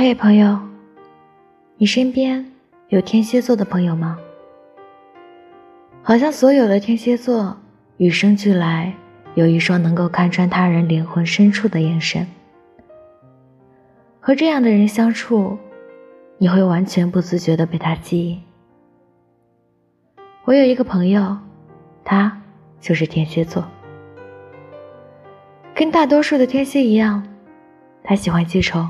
嗨，朋友，你身边有天蝎座的朋友吗？好像所有的天蝎座与生俱来有一双能够看穿他人灵魂深处的眼神。和这样的人相处，你会完全不自觉的被他吸引。我有一个朋友，他就是天蝎座。跟大多数的天蝎一样，他喜欢记仇。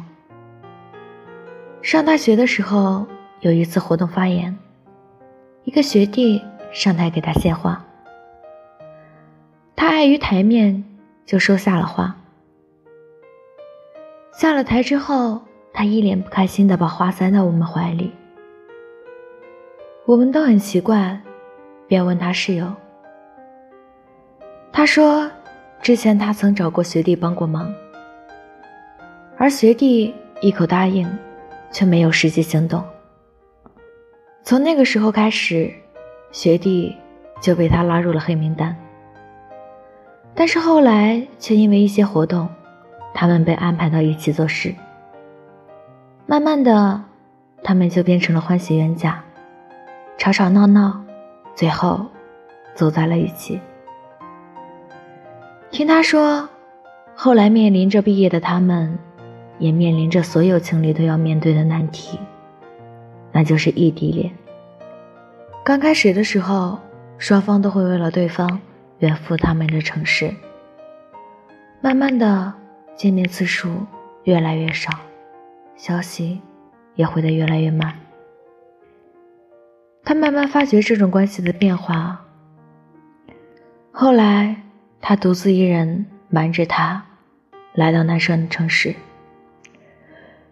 上大学的时候，有一次活动发言，一个学弟上台给他献话，他碍于台面，就说下了话。下了台之后，他一脸不开心的把花塞到我们怀里，我们都很奇怪。便问他室友，他说，之前他曾找过学弟帮过忙，而学弟一口答应，却没有实际行动。从那个时候开始，学弟就被他拉入了黑名单。但是后来却因为一些活动，他们被安排到一起做事。慢慢的，他们就变成了欢喜冤家，吵吵闹闹。最后，走在了一起。听他说，后来面临着毕业的他们，也面临着所有情侣都要面对的难题，那就是异地恋。刚开始的时候，双方都会为了对方远赴他们的城市。慢慢的，见面次数越来越少，消息也回得越来越慢。他慢慢发觉这种关系的变化。后来，他独自一人瞒着他，来到男生的城市，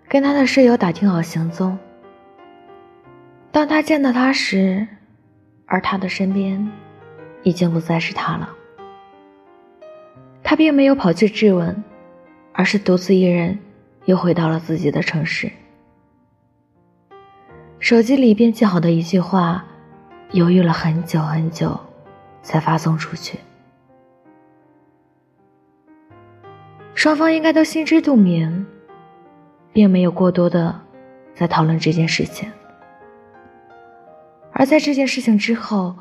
跟他的室友打听好行踪。当他见到他时，而他的身边已经不再是他了。他并没有跑去质问，而是独自一人又回到了自己的城市。手机里编辑好的一句话，犹豫了很久很久，才发送出去。双方应该都心知肚明，并没有过多的在讨论这件事情。而在这件事情之后，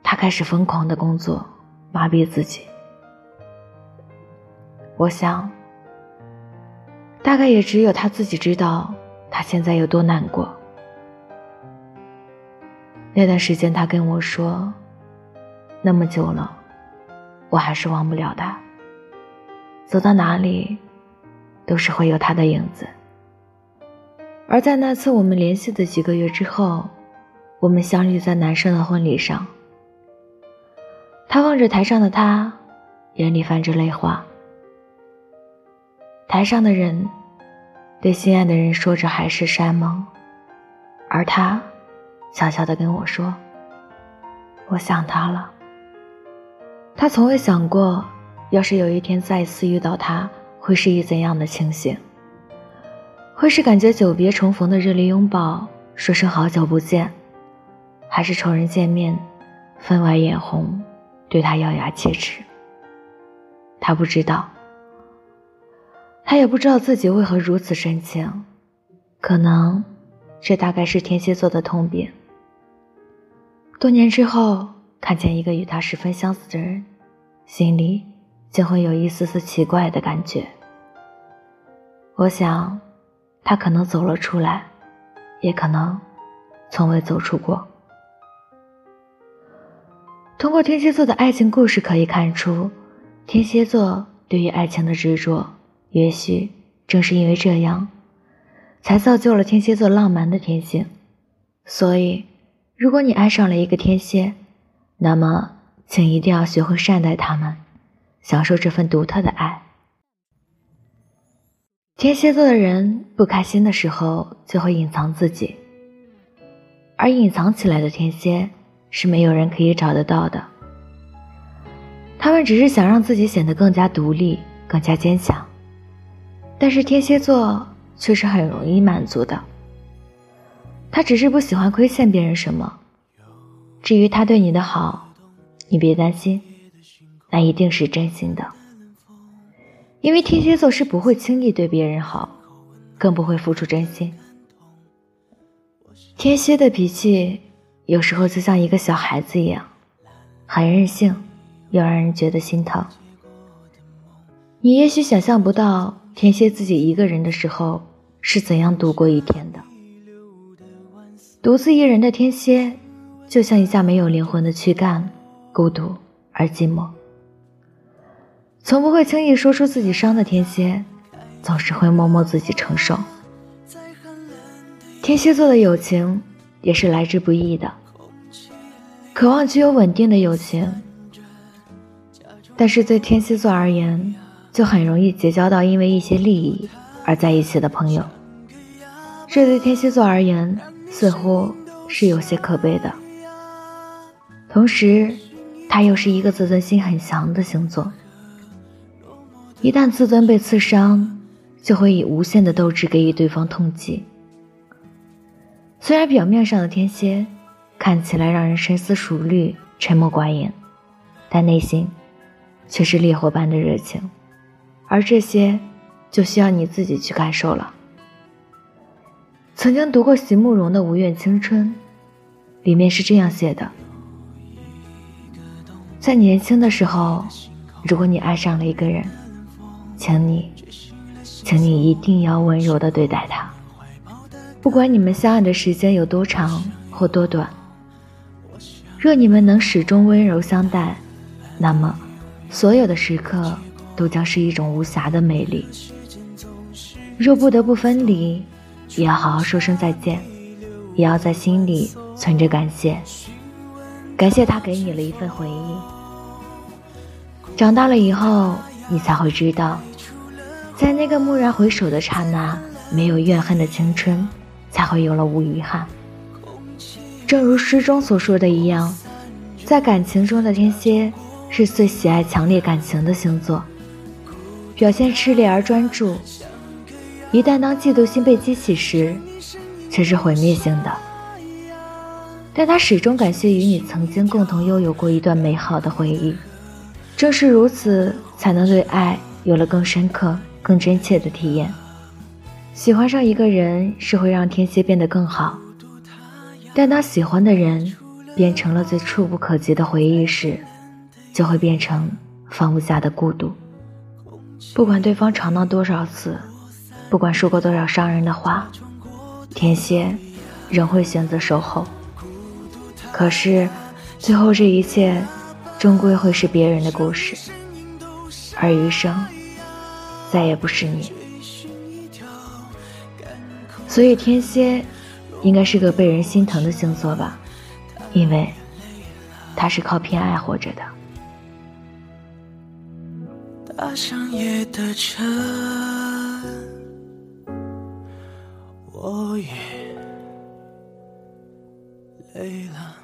他开始疯狂的工作，麻痹自己。我想，大概也只有他自己知道，他现在有多难过。那段时间，他跟我说：“那么久了，我还是忘不了他。走到哪里，都是会有他的影子。”而在那次我们联系的几个月之后，我们相遇在男生的婚礼上。他望着台上的他，眼里泛着泪花。台上的人对心爱的人说着海誓山盟，而他。悄悄地跟我说：“我想他了。”他从未想过，要是有一天再次遇到他，会是一怎样的情形？会是感觉久别重逢的热烈拥抱，说声好久不见，还是仇人见面，分外眼红，对他咬牙切齿？他不知道，他也不知道自己为何如此深情，可能，这大概是天蝎座的通病。多年之后，看见一个与他十分相似的人，心里竟会有一丝丝奇怪的感觉。我想，他可能走了出来，也可能从未走出过。通过天蝎座的爱情故事可以看出，天蝎座对于爱情的执着，也许正是因为这样，才造就了天蝎座浪漫的天性。所以。如果你爱上了一个天蝎，那么请一定要学会善待他们，享受这份独特的爱。天蝎座的人不开心的时候就会隐藏自己，而隐藏起来的天蝎是没有人可以找得到的。他们只是想让自己显得更加独立、更加坚强，但是天蝎座却是很容易满足的。他只是不喜欢亏欠别人什么。至于他对你的好，你别担心，那一定是真心的。因为天蝎座是不会轻易对别人好，更不会付出真心。天蝎的脾气有时候就像一个小孩子一样，很任性，又让人觉得心疼。你也许想象不到天蝎自己一个人的时候是怎样度过一天的。独自一人的天蝎，就像一架没有灵魂的躯干，孤独而寂寞。从不会轻易说出自己伤的天蝎，总是会默默自己承受。天蝎座的友情也是来之不易的，渴望具有稳定的友情，但是对天蝎座而言，就很容易结交到因为一些利益而在一起的朋友。这对天蝎座而言，似乎是有些可悲的。同时，他又是一个自尊心很强的星座，一旦自尊被刺伤，就会以无限的斗志给予对方痛击。虽然表面上的天蝎看起来让人深思熟虑、沉默寡言，但内心却是烈火般的热情，而这些就需要你自己去感受了。曾经读过席慕容的《无怨青春》，里面是这样写的：在年轻的时候，如果你爱上了一个人，请你，请你一定要温柔的对待他。不管你们相爱的时间有多长或多短，若你们能始终温柔相待，那么所有的时刻都将是一种无瑕的美丽。若不得不分离，也要好好说声再见，也要在心里存着感谢，感谢他给你了一份回忆。长大了以后，你才会知道，在那个蓦然回首的刹那，没有怨恨的青春。才会有了无遗憾。正如诗中所说的一样，在感情中的天蝎是最喜爱强烈感情的星座，表现炽烈而专注。一旦当嫉妒心被激起时，却是毁灭性的。但他始终感谢与你曾经共同拥有过一段美好的回忆，正是如此，才能对爱有了更深刻、更真切的体验。喜欢上一个人是会让天蝎变得更好，但当喜欢的人变成了最触不可及的回忆时，就会变成放不下的孤独。不管对方吵闹多少次，不管说过多少伤人的话，天蝎仍会选择守候。可是，最后这一切终归会是别人的故事，而余生再也不是你。所以天蝎应该是个被人心疼的星座吧，因为他是靠偏爱活着的。搭上夜的车，我也累了。